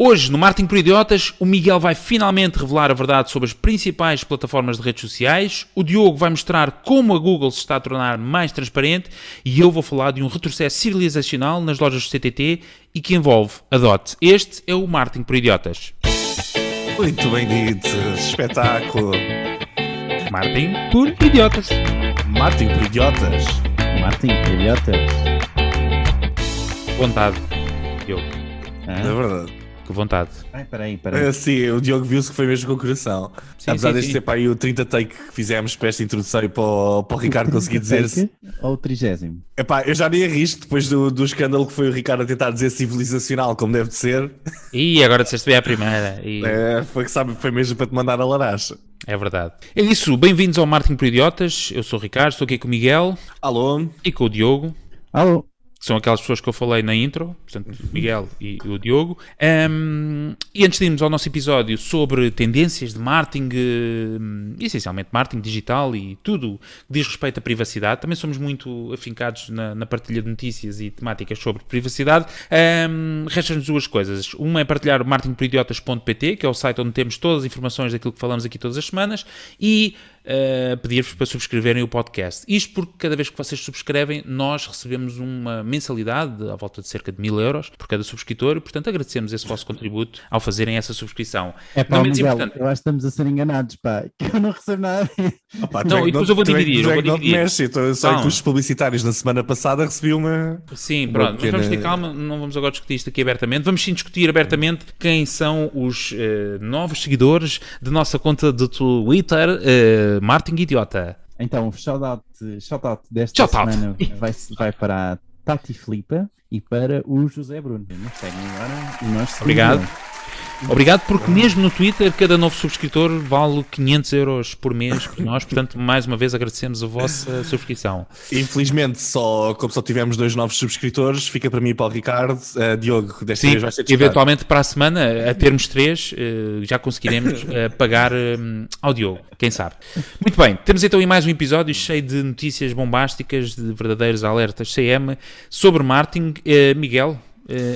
Hoje, no Marketing por Idiotas, o Miguel vai finalmente revelar a verdade sobre as principais plataformas de redes sociais, o Diogo vai mostrar como a Google se está a tornar mais transparente e eu vou falar de um retrocesso civilizacional nas lojas do CTT e que envolve a DOT. Este é o Marketing por Idiotas. Muito bem dito, espetáculo. Marketing por Idiotas. Martin por idiotas. Martin, idiotas. Vontade, Diogo. É verdade. Que vontade. Ai, peraí, peraí. É, sim, o Diogo viu-se que foi mesmo com o coração. Sim, Apesar sim, deste sim. ser para aí o 30 take que fizemos para esta introdução e para o, para o Ricardo conseguir dizer-se. Ou o trigésimo? Epá, eu já nem arrisco depois do, do escândalo que foi o Ricardo a tentar dizer civilizacional como deve de ser. E agora disseste bem a primeira. E... É, foi que sabe, foi mesmo para te mandar a laracha. É verdade. É isso, bem-vindos ao Marketing por Idiotas. Eu sou o Ricardo, estou aqui com o Miguel Alô? e com o Diogo. Alô? Que são aquelas pessoas que eu falei na intro, portanto, Miguel e o Diogo. Ahm, e antes de irmos ao nosso episódio sobre tendências de marketing, eh, essencialmente marketing digital e tudo que diz respeito à privacidade, também somos muito afincados na, na partilha de notícias e temáticas sobre privacidade. Um, Restam-nos duas coisas. Uma é partilhar o marketingporidiotas.pt, que é o site onde temos todas as informações daquilo que falamos aqui todas as semanas, e Uh, pedir-vos para subscreverem o podcast. Isto porque cada vez que vocês subscrevem, nós recebemos uma mensalidade à volta de cerca de mil euros por cada subscritor e, portanto, agradecemos esse vosso contributo ao fazerem essa subscrição. É pá, Não menos Miguel, importante. eu acho que estamos a ser enganados, pá. Que eu não recebo nada. Opa, Não, que e depois eu vou dividir, eu que vou não dividir. mexes, então, só em Calma. custos publicitários na semana passada recebi uma. Sim, Uma pronto, mas pequena- vamos ter calma, não vamos agora discutir isto aqui abertamente. Vamos sim discutir abertamente quem são os eh, novos seguidores da nossa conta do Twitter, uh, Martin Idiota. Então, o shout-out shout -out desta Shout-out. semana vai, vai para a Tati Flipa e para o José Bruno. Nos seguem agora e nós seguimos Obrigado. eles. Obrigado, porque mesmo no Twitter, cada novo subscritor vale 500 euros por mês por nós, portanto, mais uma vez agradecemos a vossa subscrição. Infelizmente, só, como só tivemos dois novos subscritores, fica para mim e para o Ricardo. Uh, Diogo, desta Sim, vez vai ser eventualmente para a semana, a termos três, eh, já conseguiremos eh, pagar eh, ao Diogo, quem sabe. Muito bem, temos então aí mais um episódio cheio de notícias bombásticas, de verdadeiros alertas CM sobre marketing. Miguel,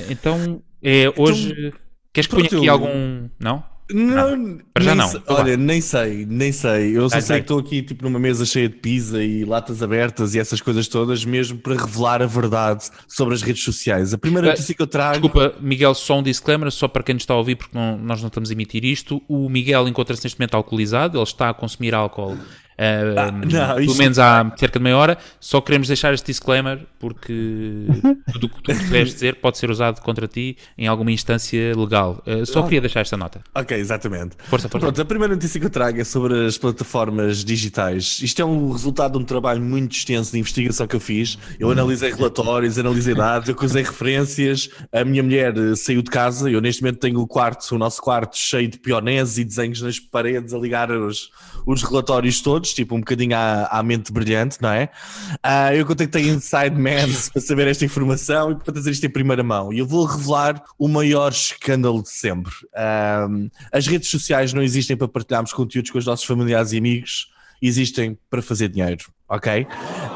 então, é, hoje, queres que ponha aqui algum... Não? Não, Para já não. sei- olha, nem sei, nem sei. Eu só sei que estou aqui tipo numa mesa cheia de pizza e latas abertas e essas coisas todas, mesmo para revelar a verdade sobre as redes sociais. A primeira Eh, notícia que eu trago. Desculpa, Miguel, só um disclaimer, só para quem nos está a ouvir, porque não- nós não estamos a emitir isto. O Miguel encontra-se neste momento alcoolizado, ele está a consumir álcool. Eh, Ah, não, pelo menos há cerca de meia hora, só queremos deixar este disclaimer porque tudo o que tu quiseres dizer pode ser usado contra ti em alguma instância legal. Eh, só queria deixar esta nota. Ok, exatamente. Força, força. Pronto, a primeira notícia que eu trago é sobre as plataformas digitais. Isto é um resultado de um trabalho muito extenso de investigação que eu fiz. Eu analisei relatórios, analisei dados, eu cruzei referências. A minha mulher eh, saiu de casa. Eu neste momento tenho o quarto, o nosso quarto, cheio de pioneses e desenhos nas paredes a ligar os, os relatórios todos, tipo um bocadinho à, à mente brilhante, não é? Ah, eu contactei Inside Man para saber esta informação e para trazer isto em primeira mão. E eu vou revelar o maior escândalo de sempre. As redes sociais não existem para partilharmos conteúdos com os nossos familiares e amigos, existem para fazer dinheiro, ok?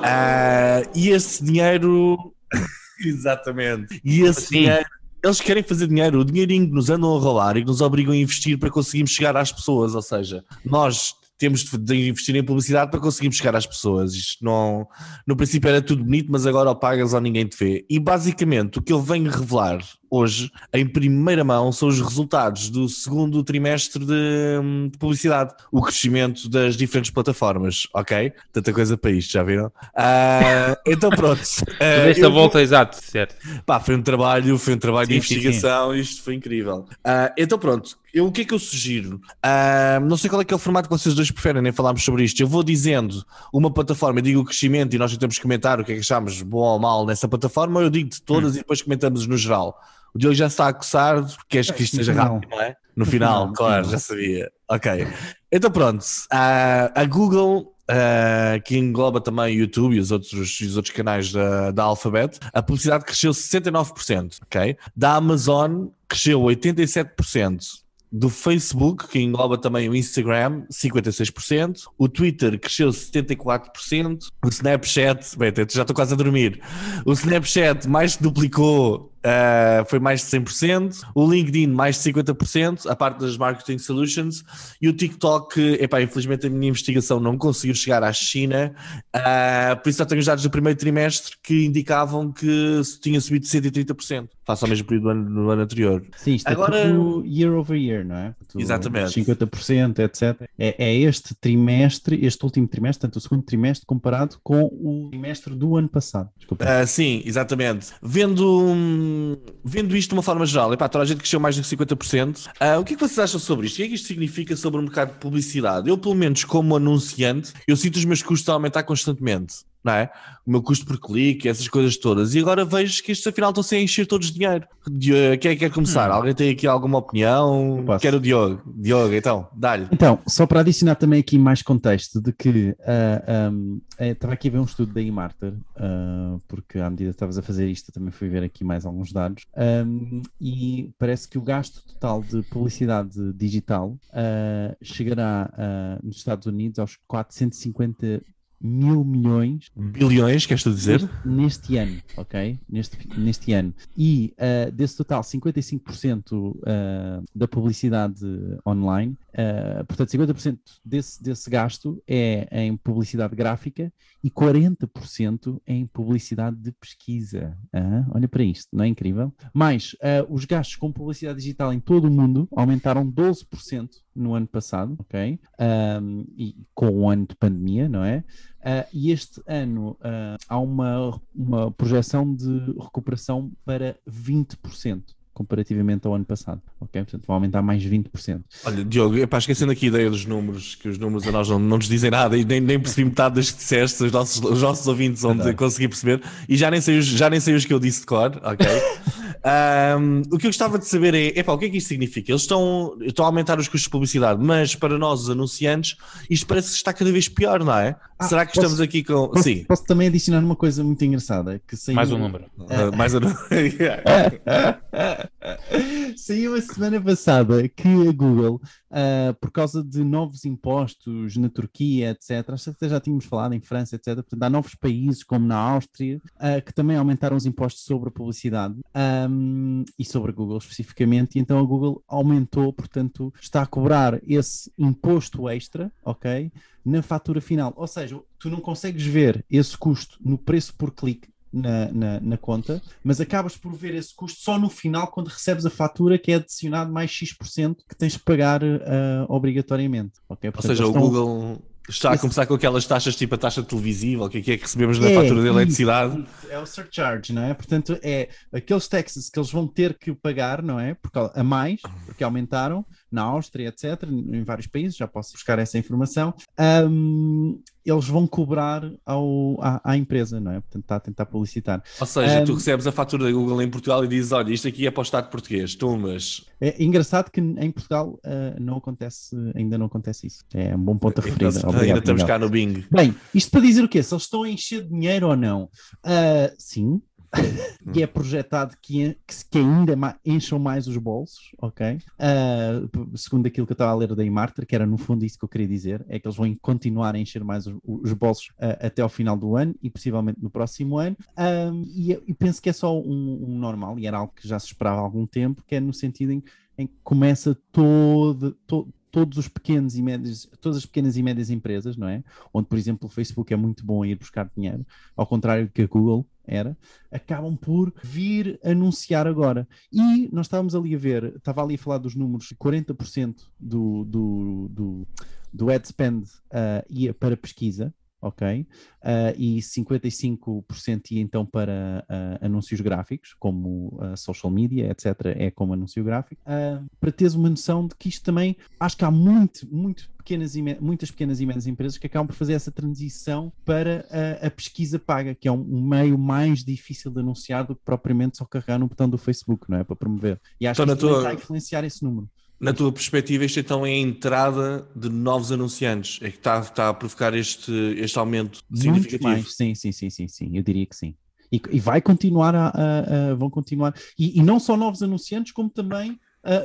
Ah, e esse dinheiro. Exatamente. E esse Assim. dinheiro. Eles querem fazer dinheiro, o dinheirinho que nos andam a roubar e que nos obrigam a investir para conseguirmos chegar às pessoas. Ou seja, nós temos de- investir em publicidade para conseguirmos chegar às pessoas. Isto não, no princípio era tudo bonito, mas agora ou pagas ou ninguém te vê. E basicamente o que eu venho revelar hoje, em primeira mão, são os resultados do segundo trimestre de, de publicidade. O crescimento das diferentes plataformas, ok? Tanta coisa para isto, já viram? Ah, então pronto. Ah, Desta eu volta, exato, certo. Pá, foi um trabalho, foi um trabalho de Sim, sim, investigação, isto foi incrível. Ah, então pronto, eu, o que é que eu sugiro? Ah, não sei qual é que é o formato que vocês dois preferem, nem falámos sobre isto. Eu vou dizendo uma plataforma, eu digo o crescimento e nós tentamos comentar o que é que achamos bom ou mal nessa plataforma, ou eu digo de todas e depois comentamos no geral. O Diogo já está a coçar, porque queres que isto seja rápido, não é? No final, claro, já sabia. Ok. Então pronto, ah, a Google, ah, que engloba também o YouTube e os outros, os outros canais da, da Alphabet, a publicidade cresceu 69%, ok? Da Amazon cresceu 87%. Do Facebook, que engloba também o Instagram, 56%. O Twitter cresceu 74%. O Snapchat, bem, já estou quase a dormir. O Snapchat mais que duplicou uh, foi mais de 100%, o LinkedIn mais de 50%, a parte das Marketing Solutions, e o TikTok, epá, infelizmente a minha investigação não conseguiu chegar à China, uh, por isso só tenho os dados do primeiro trimestre que indicavam que tinha subido 130%, face ao mesmo período do ano, do ano anterior. Sim, isto Agora- é tudo year over year, não é? Tu- Exatamente. 50%, etc. É, é este trimestre, este último trimestre, portanto, o segundo trimestre comparado com o trimestre do ano passado. Desculpa. Ah, sim, exatamente. Vendo, hum, vendo isto de uma forma geral, epá, toda a gente cresceu mais que 50%. Ah, o que é que vocês acham sobre isto? O que é que isto significa sobre o mercado de publicidade? Eu, pelo menos como anunciante, eu sinto os meus custos a aumentar constantemente. Não é? O meu custo por clique, essas coisas todas. E agora vejo que estes afinal estão-se a encher todos de dinheiro. Di- Quem é que quer começar? Alguém tem aqui alguma opinião? Quero o Diogo. Diogo, então, dá-lhe. Então, só para adicionar também aqui mais contexto de que ah, um, eh, estava aqui a ver um estudo da eMarter, ah, porque à medida que estavas a fazer isto, eu também fui ver aqui mais alguns dados, um, e parece que o gasto total de publicidade digital ah, chegará nos Estados Unidos aos 450 mil milhões Bilhões, queres tu dizer? neste, neste ano, ok? Neste, neste ano. E ah, desse total, 55% ah, da publicidade online, ah, portanto, 50% desse, desse gasto é em publicidade gráfica e 40% em publicidade de pesquisa. Ah, olha para isto, não é incrível? Mais, os gastos com publicidade digital em todo o mundo aumentaram 12% no ano passado, ok? Ahm, e com o ano de pandemia, não é? Ah, e este ano ah, há uma, uma projeção de recuperação para 20%, comparativamente ao ano passado. Ok? Portanto, vai aumentar mais 20%. Olha, Diogo, epá, esquecendo aqui a ideia dos números, que os números a nós não, não nos dizem nada e nem, nem percebi metade das que disseste, os nossos, os nossos ouvintes onde Verdade. consegui perceber, e já nem, sei os, já nem sei os que eu disse de cor, ok? Ahm, o que eu gostava de saber é, epá, o que é que isto significa? Eles estão, estão a aumentar os custos de publicidade, mas para nós, os anunciantes, isto parece que está cada vez pior, não é? Ah, Será que posso- estamos aqui com... Posso, Sim. posso também adicionar uma coisa muito engraçada, que saiu... Mais um número. Ah, mais um... Saiu a semana passada que a Google, ah, por causa de novos impostos na Turquia, etc., acho que já tínhamos falado em França, etc., portanto, há novos países, como na Áustria, ah, que também aumentaram os impostos sobre a publicidade ahm, e sobre a Google especificamente, e então a Google aumentou, portanto, está a cobrar esse imposto extra, ok? Na fatura final. Ou seja, tu não consegues ver esse custo no preço por clique na, na, na conta, mas acabas por ver esse custo só no final, quando recebes a fatura, que é adicionado mais X% que tens que pagar ah, obrigatoriamente. ok? Ou Portanto, seja, o estão- Google está a começar com aquelas taxas tipo a taxa televisiva, o que é que é que recebemos na É, fatura de eletricidade. É o surcharge, não é? Portanto, é aqueles taxes que eles vão ter que pagar, não é? Porque, a mais, porque aumentaram na Áustria, etc., em vários países, já posso buscar essa informação. Ahm, eles vão cobrar ao, à, à empresa, não é? Portanto, está a tentar publicitar. Ou seja, tu Um, recebes a fatura da Google em Portugal e dizes: Olha, isto aqui é para o Estado português, tu, mas. É engraçado que em Portugal ah, não acontece, ainda não acontece isso. É um bom ponto a referir. Ainda, Obrigado, ainda estamos Miguel. cá no Bing. Bem, isto para dizer o quê? Se eles estão a encher de dinheiro ou não? Ah, sim. e é projetado que, que, que ainda encham mais os bolsos, ok? P- segundo aquilo que eu estava a ler da Imarter, que era no fundo isso que eu queria dizer, é que eles vão continuar a encher mais os, os bolsos ah, até ao final do ano e possivelmente no próximo ano. Ah, e, e penso que é só um, um normal, e era algo que já se esperava há algum tempo, que é no sentido em, em que começa todo, to- todos os pequenos e médios, todas as pequenas e médias empresas, não é? Onde, por exemplo, o Facebook é muito bom a ir buscar dinheiro, ao contrário que a Google era, acabam por vir anunciar agora. E nós estávamos ali a ver, estava ali a falar dos números, 40% do, do, do, do ad spend ah, ia para pesquisa, ok? Ah, e 55% ia então para ah, anúncios gráficos, como ah, social media, etc., é como anúncio gráfico, para teres uma noção de que isto também, acho que há muito, muito pequenas e muitas pequenas e médias empresas que acabam por fazer essa transição para a, a pesquisa paga, que é um, um meio mais difícil de anunciar do que propriamente só carregar no botão do Facebook, não é? Para promover. E acho Então, que isso tua- está a influenciar esse número. Na tua perspectiva, isto então é a entrada de novos anunciantes. É que está, está a provocar este, este aumento Muito significativo. mais, sim, sim, sim, sim, sim, eu diria que sim. E, e vai continuar a, a- a- vão continuar, e, e não só novos anunciantes, como também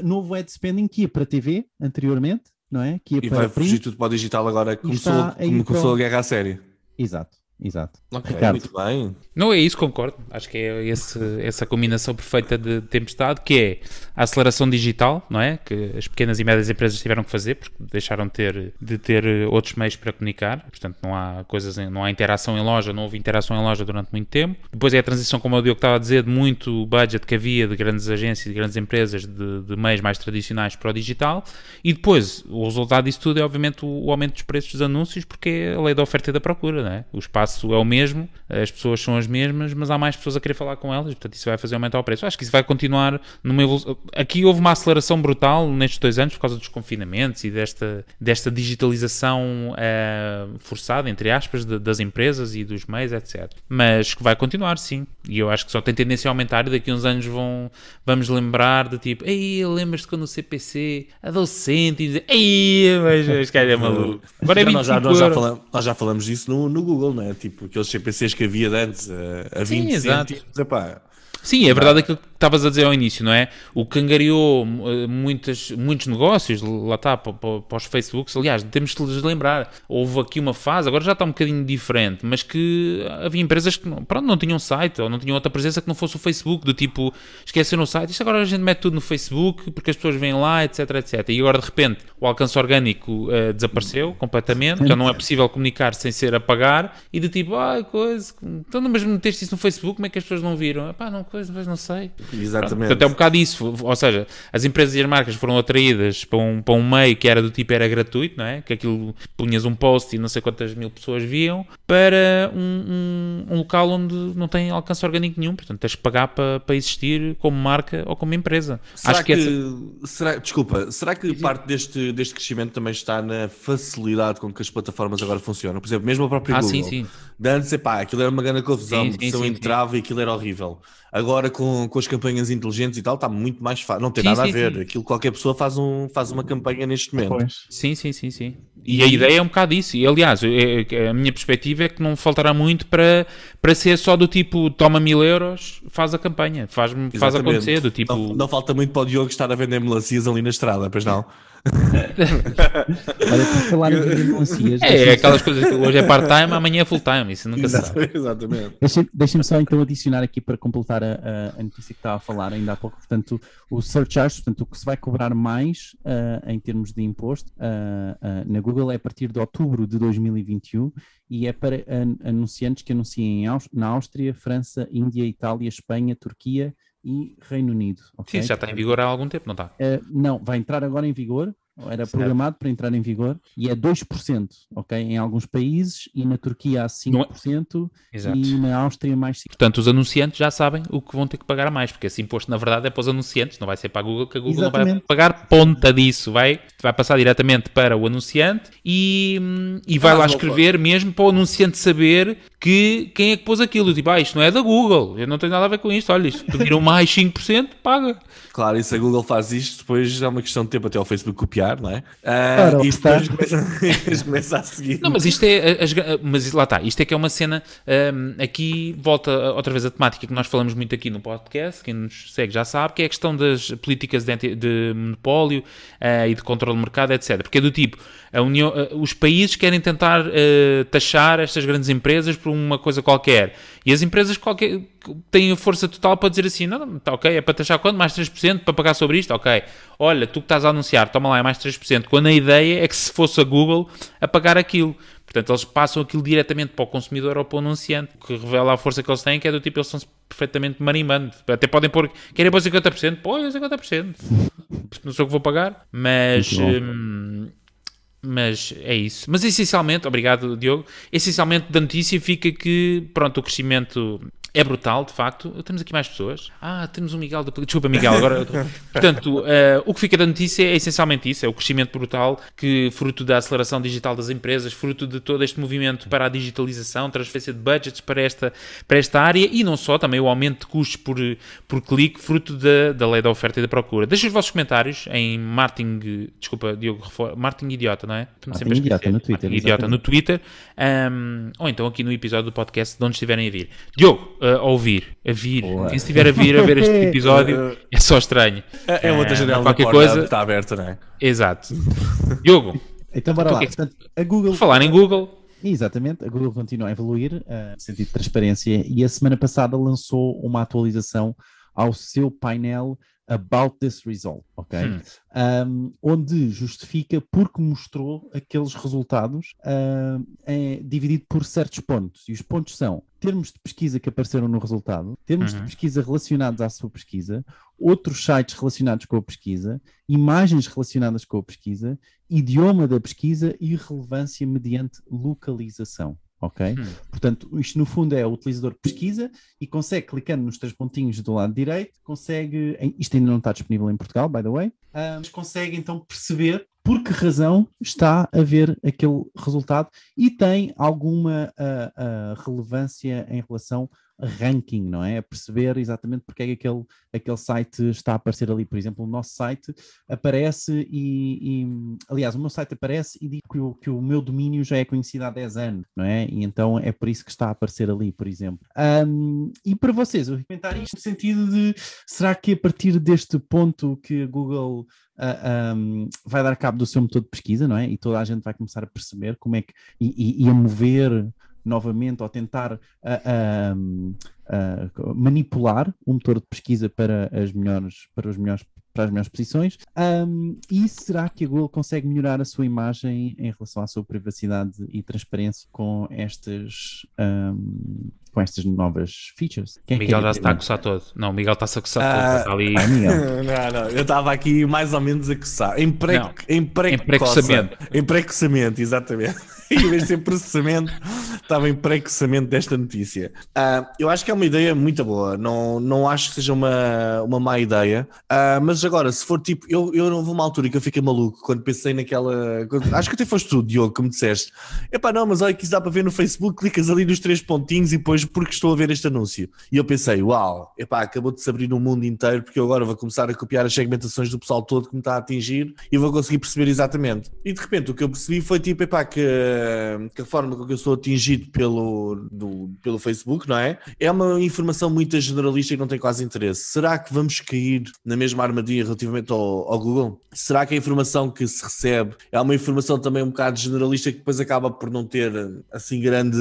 novo ad spending que ia para TV anteriormente, não é? Que ia E para vai fugir print. tudo para o digital agora. Começou, a como começou a guerra a sério. Exato, Exato. Ok, Ricardo. muito bem. Não é isso, concordo. Acho que é esse, essa combinação perfeita de tempestade, que é a aceleração digital, não é? Que as pequenas e médias empresas tiveram que fazer, porque deixaram de ter, de ter eh, outros meios para comunicar. Portanto, não há coisas, em- não há interação em loja, não houve interação em loja durante muito tempo. Depois é a transição, como o Diogo estava a dizer, de muito budget que havia de grandes agências e grandes empresas de, de meios mais tradicionais para o digital. E depois, o resultado disso tudo é, obviamente, o, o aumento dos preços dos anúncios, porque é a lei da oferta e da procura, não é? O espaço é o mesmo, as pessoas são as mesmas, mas há mais pessoas a querer falar com elas, portanto isso vai fazer aumentar o preço. Acho que isso vai continuar numa evolução. Aqui houve uma aceleração brutal nestes dois anos por causa dos confinamentos e desta, desta digitalização eh, forçada, entre aspas, de- das empresas e dos meios, etc. Mas que vai continuar, sim. E eu acho que só tem tendência a aumentar e daqui a uns anos vão, vamos lembrar de tipo, ei, lembras-te quando o CPC a 12 cêntimos? Ei, mas este cara é maluco. Agora é Já 25 nós, já, nós, já falamos, nós já falamos disso no, no Google, não é? Tipo, aqueles CPCs que havia de antes a, a 20 exato. cêntimos. Epá, Sim, é verdade aquilo que estavas a dizer ao início, não é? O que angariou eh, muitas, muitos negócios, lá está, para, os Facebooks. Aliás, temos de lhes lembrar. Houve aqui uma fase, agora já está um bocadinho diferente, mas que havia empresas que pronto, não tinham site ou não tinham outra presença que não fosse o Facebook, do tipo, esqueceram o site. Isto agora a gente mete tudo no Facebook porque as pessoas vêm lá, etc, etc. E agora de repente o alcance orgânico eh, desapareceu completamente, já não é possível comunicar sem ser a pagar e do tipo, ai, coisa, então mas meteste isso no Facebook, como é que as pessoas não viram? Epá, não, coisa, mas não sei. exatamente. Portanto, é um bocado isso. Ou seja, as empresas e as marcas foram atraídas para um, para um meio que era do tipo era gratuito, não é? Que aquilo punhas um post e não sei quantas mil pessoas viam, para um, um, um local onde não tem alcance orgânico nenhum. Portanto, tens que pagar para, para existir como marca ou como empresa. Será Acho que, que, essa- será, desculpa, será que parte deste, deste crescimento também está na facilidade com que as plataformas agora funcionam? Por exemplo, mesmo a própria Ah, Google. sim, sim. De antes, epá, aquilo era uma grande confusão, Sim, sim, se eu sim, entrava e aquilo era horrível. Agora, com, com as campanhas inteligentes e tal, está muito mais fácil. Não tem Sim, nada sim, a ver. sim. Aquilo qualquer pessoa faz, um, faz uma campanha neste momento. Pois. Sim, sim, sim, sim. E a ideia é um bocado isso. E, aliás, é- a minha perspectiva é que não faltará muito para, para ser só do tipo toma mil euros, faz a campanha, faz, faz acontecer, do tipo... Não, não falta muito para o Diogo estar a vender melancias ali na estrada, pois não? Olha, por falar em vender melancias, É, é aquelas coisas que hoje é part-time, amanhã é full-time, isso nunca se sabe. Exatamente. Exatamente. Deixem- Deixem-me só então adicionar aqui para completar a, a- a notícia que estava a falar ainda há pouco. Portanto, o surcharge, portanto, o que se vai cobrar mais ah, em termos de imposto ah, ah, na Google é a partir de outubro de 2021 e é para an- anunciantes que anunciem em Aus- na Áustria, França, Índia, Itália, Espanha, Turquia e Reino Unido. Sim, ok? isso já está em vigor há algum tempo, não está? Uh, não, vai entrar agora em vigor, era Certo. programado para entrar em vigor, e é 2%, ok? Em alguns países, e na Turquia há 5%, Exato. e na Áustria mais 5%. Portanto, os anunciantes já sabem o que vão ter que pagar a mais, porque esse imposto, na verdade, é para os anunciantes, não vai ser para a Google, que a Google não vai Exatamente. pagar ponta disso, vai, vai passar diretamente para o anunciante e, e vai Ah, lá escrever mesmo para o anunciante saber que quem é que pôs aquilo. Tipo, ah, isto não é da Google, eu não tenho nada a ver com isto, olha, isto pediram mais 5%, paga. Claro, e se a Google faz isto, depois é uma questão de tempo até o Facebook copiar, não é? Ah, Ora, e está. depois começa, eles começam a seguir. Não, mas isto é. as- mas lá está, isto é que é uma cena. hum, aqui volta outra vez a temática que nós falamos muito aqui no podcast, quem nos segue já sabe, que é a questão das políticas de, anti- de monopólio eh, e de controle de mercado, etc. Porque é do tipo, a União, eh, os países querem tentar eh, taxar estas grandes empresas por uma coisa qualquer. E as empresas qualquer, têm a força total para dizer assim: não, não, está ok, é para taxar quanto? Mais 3% para pagar sobre isto? Ok. Olha, tu que estás a anunciar, toma lá, é mais 3%. Quando a ideia é que se fosse a Google a pagar aquilo. Portanto, eles passam aquilo diretamente para o consumidor ou para o anunciante, o que revela a força que eles têm, que é do tipo, eles são perfeitamente marimbando. Até podem pôr, querem pôr 50%? Põe 50%. Não sei o que vou pagar, mas... Hum, mas é isso. Mas essencialmente, obrigado Diogo, essencialmente da notícia fica que, pronto, o crescimento é brutal, de facto. Temos aqui mais pessoas. Ah, temos o Miguel. da- Desculpa, Miguel. Agora, portanto, eh, o que fica da notícia é essencialmente isso: é o crescimento brutal que, fruto da aceleração digital das empresas, fruto de todo este movimento para a digitalização, transferência de budgets para esta, para esta área e não só, também o aumento de custos por, por clique, fruto da, da lei da oferta e da procura. Deixem os vossos comentários em Martin, desculpa, Diogo, Martin Idiota, não é? Martin Idiota no Twitter, Martin Idiota no. Twitter, ahm, ou então aqui no episódio do podcast de onde estiverem a vir. Diogo, a ouvir, a vir. Boa. Quem estiver a vir a ver este episódio é só estranho. É, é outra Ah, janela qualquer coisa- está aberta, não é? Exato. Diogo, Então, bora lá. que- Portanto, a Google. por falar em Google, Exatamente, a Google continua a evoluir uh, no sentido de transparência e a semana passada lançou uma atualização ao seu painel About This Result, ok? Hum. Um, onde justifica porque mostrou aqueles resultados uh, é dividido por certos pontos. E os pontos são termos de pesquisa que apareceram no resultado, termos uhum. de pesquisa relacionados à sua pesquisa, outros sites relacionados com a pesquisa, imagens relacionadas com a pesquisa, idioma da pesquisa e relevância mediante localização ok? Hum. Portanto, isto no fundo é o utilizador pesquisa e consegue, clicando nos três pontinhos do lado direito, consegue, isto ainda não está disponível em Portugal, by the way, mas consegue então perceber por que razão está a ver aquele resultado e tem alguma uh, uh, relevância em relação ranking, não é? A perceber exatamente porque é que aquele, aquele site está a aparecer ali. Por exemplo, o nosso site aparece e, e aliás, o meu site aparece e diz que o, que o meu domínio já é conhecido há 10 anos, não é? E então é por isso que está a aparecer ali, por exemplo. Um, e para vocês, eu comentar isto no sentido de será que a partir deste ponto que a Google uh, ah, um, vai dar cabo do seu motor de pesquisa, não é? E toda a gente vai começar a perceber como é que e, e, e a mover novamente ou tentar uh, uh, uh, manipular o motor de pesquisa para as melhores, para os melhores para as melhores posições. Um, e será que a Google consegue melhorar a sua imagem em relação à sua privacidade e transparência com estas um, com estas novas features. Quem é Miguel já se está a coçar todo. Não, o Miguel está-se a coçar ah, todo. Está ali... não, não, eu estava aqui mais ou menos a coçar. Em pré-coçamento. Em pré-coçamento, exatamente. em vez de ser processamento, estava em pré-coçamento desta notícia. Uh, eu acho que é uma ideia muito boa. Não, não acho que seja uma, uma má ideia. Uh, mas agora, se for tipo, eu, eu não vou uma altura que eu fiquei maluco quando pensei naquela. Acho que até foste tu, Diogo, que me disseste. Epá, não, mas olha que isso dá para ver no Facebook, clicas ali nos três pontinhos e depois porque estou a ver este anúncio. E eu pensei, uau, epá, acabou de se abrir no mundo inteiro, porque eu agora vou começar a copiar as segmentações do pessoal todo que me está a atingir e vou conseguir perceber exatamente. E de repente o que eu percebi foi tipo, epá, que, que a forma com que eu sou atingido pelo, do, pelo Facebook, não é? É uma informação muito generalista e não tem quase interesse. Será que vamos cair na mesma armadilha relativamente ao, ao Google? Será que a informação que se recebe é uma informação também um bocado generalista que depois acaba por não ter assim grande,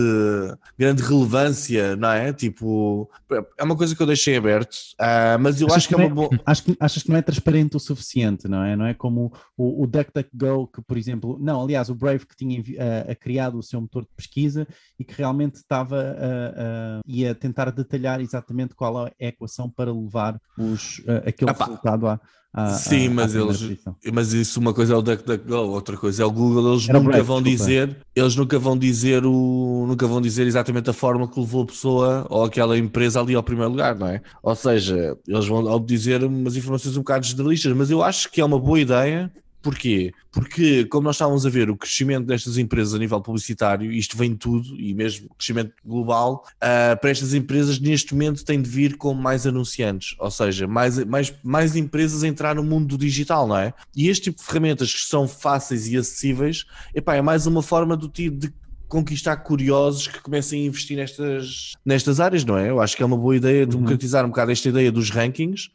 grande relevância? não é? Tipo, é uma coisa que eu deixei aberto, uh, mas eu achas acho que, é uma boa. Acho que, achas que não é transparente o suficiente, não é? Não é como o, o DuckDuckGo, que, por exemplo, não, aliás, o Brave que tinha uh, criado o seu motor de pesquisa e que realmente estava uh, uh, ia tentar detalhar exatamente qual é a equação para levar os, aquele resultado à a, Sim, a, mas eles, mas isso uma coisa é o DuckDuckGo, outra coisa é o Google. Eles Era nunca vão desculpa. dizer, eles nunca vão dizer o, nunca vão dizer exatamente a forma que levou a pessoa ou aquela empresa ali ao primeiro lugar, não é? Ou seja, eles vão dizer umas informações um bocado generalistas, mas eu acho que é uma boa ideia Porquê? Porque, como nós estávamos a ver, o crescimento destas empresas a nível publicitário, isto vem tudo, e mesmo crescimento global, uh, para estas empresas neste momento tem de vir com mais anunciantes, ou seja, mais, mais, mais empresas a entrar no mundo do digital, não é? E este tipo de ferramentas que são fáceis e acessíveis, epá, é mais uma forma do tipo de conquistar curiosos que comecem a investir nestas, nestas áreas, não é? Eu acho que é uma boa ideia democratizar uhum. um bocado esta ideia dos rankings.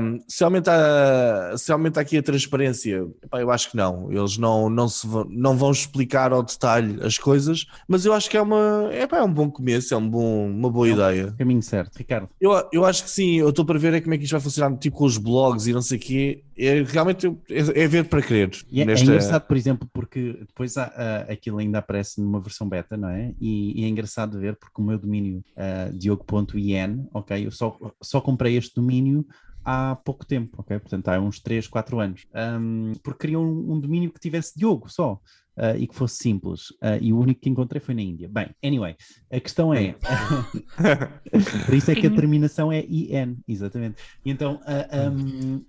Um, se, aumenta, se aumenta aqui a transparência, epá, eu acho que não. Eles não, não, se vão, não vão explicar ao detalhe as coisas, mas eu acho que é, uma, epá, é um bom começo, é um bom, uma boa é ideia. Caminho certo, Ricardo. Eu, eu acho que sim, eu estou para ver é como é que isto vai funcionar, tipo com os blogs e não sei o quê. É, realmente é, é ver para crer. E é, nesta... é engraçado, por exemplo, porque depois há, há, aquilo ainda aparece numa versão beta, não é? E, e é engraçado ver porque o meu domínio uh, diogo.in, ok, eu só, só comprei este domínio há pouco tempo, ok? Portanto, há uns 3, 4 anos. Um, porque queria um, um, domínio que tivesse Diogo só uh, e que fosse simples. Uh, e o único que encontrei foi na Índia. Bem, anyway, a questão é. por isso é que a terminação é IN, exatamente. E então, uh, um,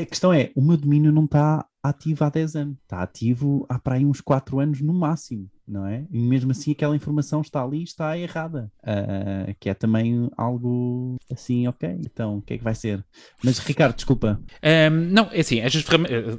a questão é: o meu domínio não está ativo há 10 anos, está ativo há para aí uns 4 anos no máximo não é? E mesmo assim aquela informação está ali e está errada, uh, que é também algo assim, ok, então o que é que vai ser? Mas Ricardo, desculpa. Um, não, é assim,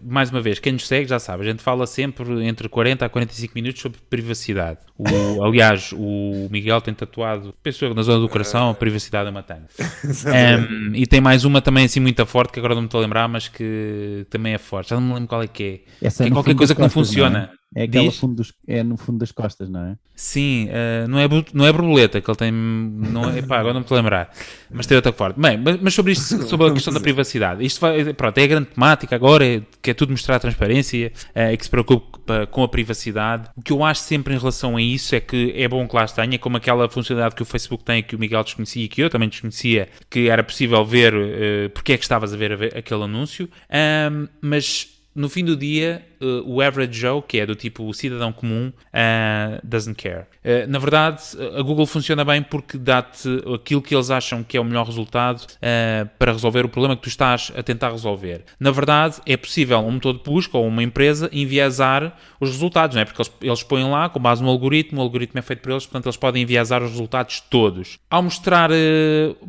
mais uma vez, quem nos segue já sabe, a gente fala sempre entre 40 a 45 minutos sobre privacidade. O, aliás, o Miguel tem tatuado, penso na zona do coração, a privacidade é matando. Um, e tem mais uma também assim muito forte, que agora não me estou a lembrar, mas que também é forte, já não me lembro qual é que é. Essa que é qualquer coisa que não funciona. Não é? É, aquela Diz? fundo dos- é no fundo das costas, não é? Sim, eh, não, é, não é borboleta que ele tem. Não é, pá, agora não me estou a lembrar. Mas tem outra forte. Bem, mas, mas sobre isto, sobre a questão da privacidade, isto vai, pronto, é a grande temática agora, é, que é tudo mostrar transparência eh, e que se preocupa com a privacidade. O que eu acho sempre em relação a isso é que é bom que lá tenha, como aquela funcionalidade que o Facebook tem, que o Miguel desconhecia e que eu também desconhecia, que era possível ver eh, porque é que estavas a ver, a ver aquele anúncio. Ahm, mas no fim do dia, eh, o average Joe, que é do tipo o cidadão comum, ah, doesn't care. Eh, na verdade, a Google funciona bem porque dá-te aquilo que eles acham que é o melhor resultado para resolver o problema que tu estás a tentar resolver. Na verdade, é possível um motor de busca ou uma empresa enviesar os resultados, não é? Porque eles, eles põem lá com base no algoritmo, o algoritmo é feito por eles, portanto eles podem enviesar os resultados todos. Ao mostrar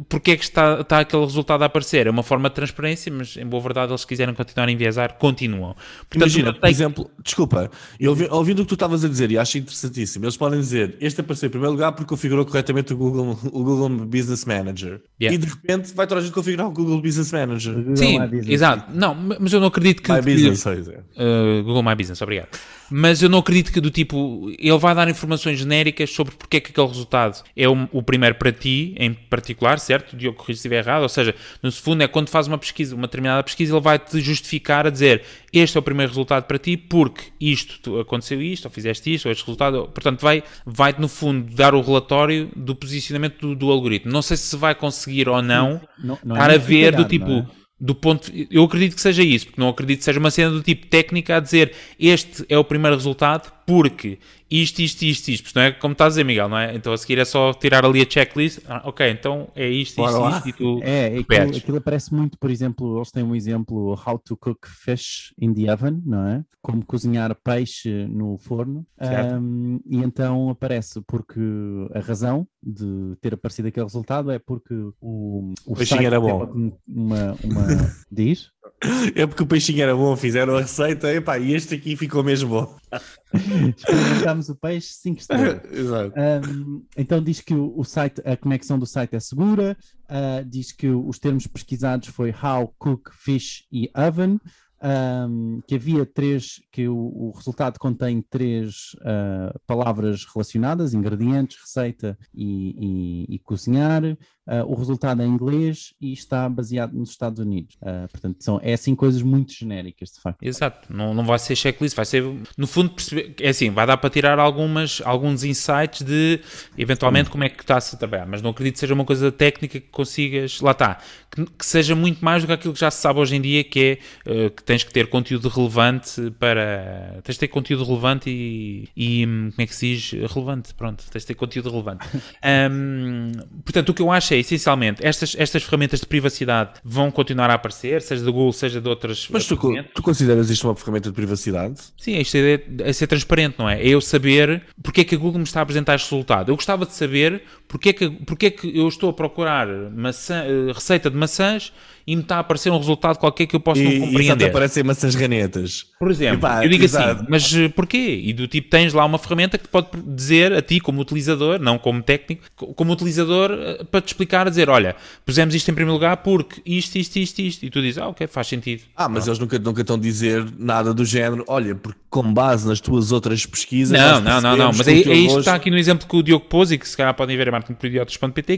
porque é que está, está aquele resultado a aparecer, é uma forma de transparência, mas em boa verdade eles quiserem continuar a enviesar, continuam. Portanto, Imagina, por exemplo, desculpa, eu ouvi- ouvindo o que tu estavas a dizer e acho interessantíssimo, eles podem dizer este apareceu em primeiro lugar porque configurou corretamente o Google, o Google Business Manager Yeah. e de repente vai toda a gente configurar o Google Business Manager. Sim, My Business. exato. Não, mas eu não acredito que. My que- business. Uh, Google My Business, obrigado. Mas eu não acredito que do tipo, ele vai dar informações genéricas sobre porque é que aquele resultado é o, o primeiro para ti, em particular, certo? Diogo, corrija se estiver errado. Ou seja, no fundo é quando faz uma pesquisa, uma determinada pesquisa, ele vai-te justificar a dizer este é o primeiro resultado para ti porque isto, aconteceu isto, ou fizeste isto, ou este resultado. Portanto, vai, vai-te no fundo dar o relatório do posicionamento do, do algoritmo. Não sei se vai conseguir ou não Não, não é estar a muito ver do tipo é? do ponto eu acredito que seja isso porque não acredito que seja uma cena do tipo técnica a dizer este é o primeiro resultado porque isto, isto, isto, isto, não é como estás a dizer Miguel, não é? Então a seguir é só tirar ali a checklist, ah, ok, então é isto, Bora isto, lá. isto e tu É, aquilo, aquilo aparece muito, por exemplo, eles têm um exemplo, how to cook fish in the oven, não é? Como cozinhar peixe no forno. Certo. Ahm, e então aparece porque a razão de ter aparecido aquele resultado é porque o, o peixinho era bom. Uma, uma diz? É porque o peixinho era bom, fizeram a receita epá, e este aqui ficou mesmo bom. Experimentámos o peixe 5 estrelas. Exato. Um, então diz que o, o site, a conexão do site é segura, uh, diz que os termos pesquisados foi how, cook, fish e oven, um, que havia três, que o, o resultado contém três uh, palavras relacionadas, ingredientes, receita e, e- e cozinhar. Uh, o resultado é em inglês e está baseado nos Estados Unidos. Uh, portanto, são, é assim coisas muito genéricas, de facto. Exato, não, não vai ser checklist, vai ser, no fundo, perceber, é assim, vai dar para tirar algumas, alguns insights de, eventualmente, como é que está-se a trabalhar, mas não acredito que seja uma coisa técnica que consigas, lá está, que, que seja muito mais do que aquilo que já se sabe hoje em dia, que é eh, que tens que ter conteúdo relevante para, tens de ter conteúdo relevante e, e, hum, como é que se diz, relevante, pronto, tens de ter conteúdo relevante. Hum, portanto, o que eu acho é, essencialmente, estas, estas ferramentas de privacidade vão continuar a aparecer, seja da Google, seja de outras Mas tu, tu consideras isto uma ferramenta de privacidade? Sim, isto é, é ser transparente, não é? É eu saber porque é que a Google me está a apresentar este resultado. Eu gostava de saber porque é que, porque é que eu estou a procurar maçã, eh, receita de maçãs e me está a aparecer um resultado qualquer que eu posso E, não e compreender. aparecem maçãs ranetas. Por exemplo, Epá, eu digo exato. assim, mas eh, porquê? E do tipo, tens lá uma ferramenta que pode dizer a ti, como utilizador, não como técnico, co- como utilizador, eh, para te explicar, a dizer, olha, pusemos isto em primeiro lugar porque isto, isto, isto, isto. E tu dizes, ah, ok, faz sentido. Ah, mas eles nunca, nunca estão a dizer nada do género. Olha, porque com base nas tuas outras pesquisas. Não, não, não, não. Mas é, é isto que está aqui no exemplo que o Diogo pôs e que se calhar podem ver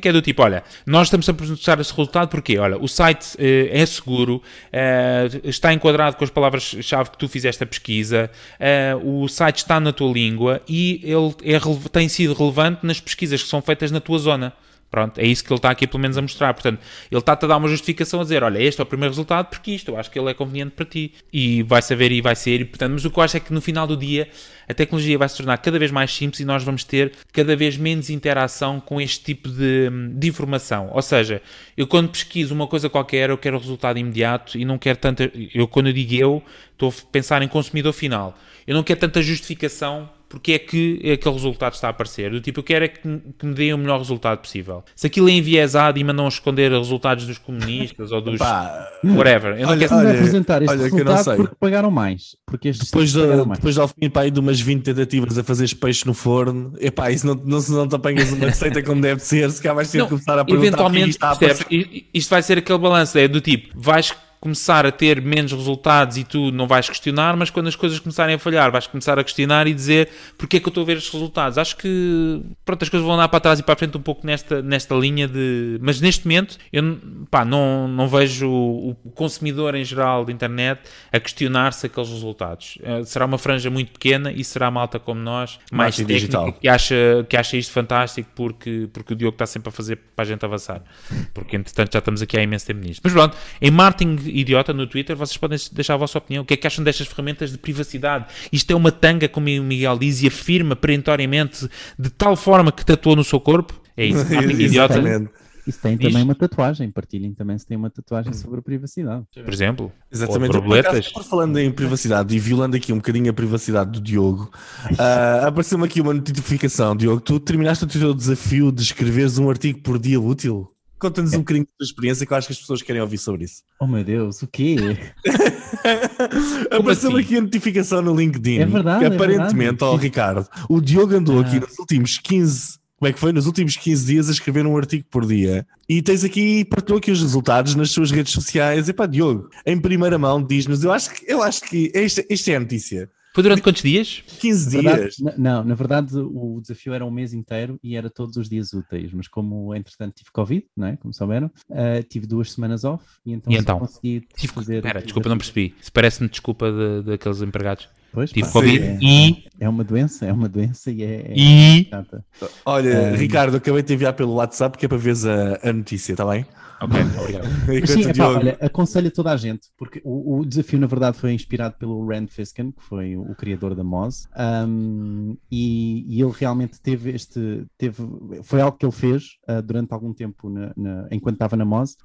que é do tipo, olha, nós estamos a apresentar esse resultado porque, olha, o site eh, é seguro, eh, está enquadrado com as palavras-chave que tu fizeste a pesquisa, eh, o site está na tua língua e ele é tem sido relevante nas pesquisas que são feitas na tua zona. Pronto, é isso que ele está aqui pelo menos a mostrar. Portanto, ele está-te a dar uma justificação a dizer: olha, este é o primeiro resultado porque isto, eu acho que ele é conveniente para ti. E vai saber e vai ser. E, portanto, mas o que eu acho é que no final do dia a tecnologia vai se tornar cada vez mais simples e nós vamos ter cada vez menos interação com este tipo de, de informação. Ou seja, eu quando pesquiso uma coisa qualquer, eu quero o resultado imediato e não quero tanta. Eu, quando eu digo eu, estou a pensar em consumidor final. Eu não quero tanta justificação porque é que aquele resultado está a aparecer. Do tipo, eu quero é que, me- que me deem o melhor resultado possível. Se aquilo é enviesado e mandam esconder resultados dos comunistas ou dos. Pá, whatever. Eu não Olha, quero Estamos a olha, apresentar este olha não resultado sei. porque pagaram mais. Porque depois, de, pagaram mais. depois de Alfim, pá, de umas 20 tentativas a fazer peixe no forno, epá, isso não, não, se não te apanhas uma receita como deve ser, se cá vais ter Não, que começar a perguntar porque eventualmente, isto está a isto vai ser aquele balanço, é do tipo, vais começar a ter menos resultados e tu não vais questionar, mas quando as coisas começarem a falhar, vais começar a questionar e dizer porque é que eu estou a ver estes resultados. Acho que pronto, as coisas vão andar para trás e para a frente um pouco nesta, nesta linha de. Mas neste momento eu pá, não, não vejo o, consumidor em geral de internet a questionar-se aqueles resultados. Uh, será uma franja muito pequena e será malta como nós, mais Marketing digital. que acha, que acha isto fantástico porque, porque o Diogo está sempre a fazer para a gente avançar. Porque entretanto já estamos aqui há imenso tempo nisto. Mas pronto, em Martin Idiota no Twitter, vocês podem deixar a vossa opinião. O que é que acham destas ferramentas de privacidade? Isto é uma tanga, como o Miguel diz, e afirma perentoriamente de tal forma que tatuou no seu corpo. É isso, Martin Idiota. Isso tem Diz. também uma tatuagem. Partilhem também se tem uma tatuagem sobre a privacidade. por exemplo. Exatamente. Ou por acaso, falando em privacidade e violando aqui um bocadinho a privacidade do Diogo, ah, apareceu-me aqui uma notificação, Diogo. Tu terminaste o teu desafio de escreveres um artigo por dia útil? Conta-nos um bocadinho da tua experiência que eu acho que as pessoas querem ouvir sobre isso. Oh meu Deus, o quê? Apareceu-me assim? aqui a notificação no LinkedIn. É verdade, Que é aparentemente, verdade. ó Ricardo, o Diogo andou aqui Ah. nos últimos 15. Como é que foi? Nos últimos 15 dias a escrever um artigo por dia. E tens aqui, partilhou aqui os resultados nas suas redes sociais. Epá, Diogo, em primeira mão, diz-nos. Eu acho que, eu acho que esta, esta é a notícia. Foi durante quantos dias? 15 Na verdade- dias. na- não, na verdade o desafio era um mês inteiro e era todos os dias úteis, mas como entretanto tive Covid, não é? Como souberam, ah, tive duas semanas off e então, E então? consegui Tive, fazer. Espera, desculpa, não percebi. Se parece-me desculpa de- daqueles empregados. Pois, Tive pá, Covid é, e. é uma doença, é uma doença e é. é E. Olha, Ah. Ricardo, acabei de te enviar pelo WhatsApp que é para veres a, a notícia, está bem? Ok, obrigado. Sim, epá, olha, aconselho a toda a gente, porque o, o desafio, na verdade, foi inspirado pelo Rand Fiskin, que foi o, o criador da Moz, um, e, e ele realmente teve este. Teve, foi algo que ele fez uh, durante algum tempo na- na- enquanto estava na Moz,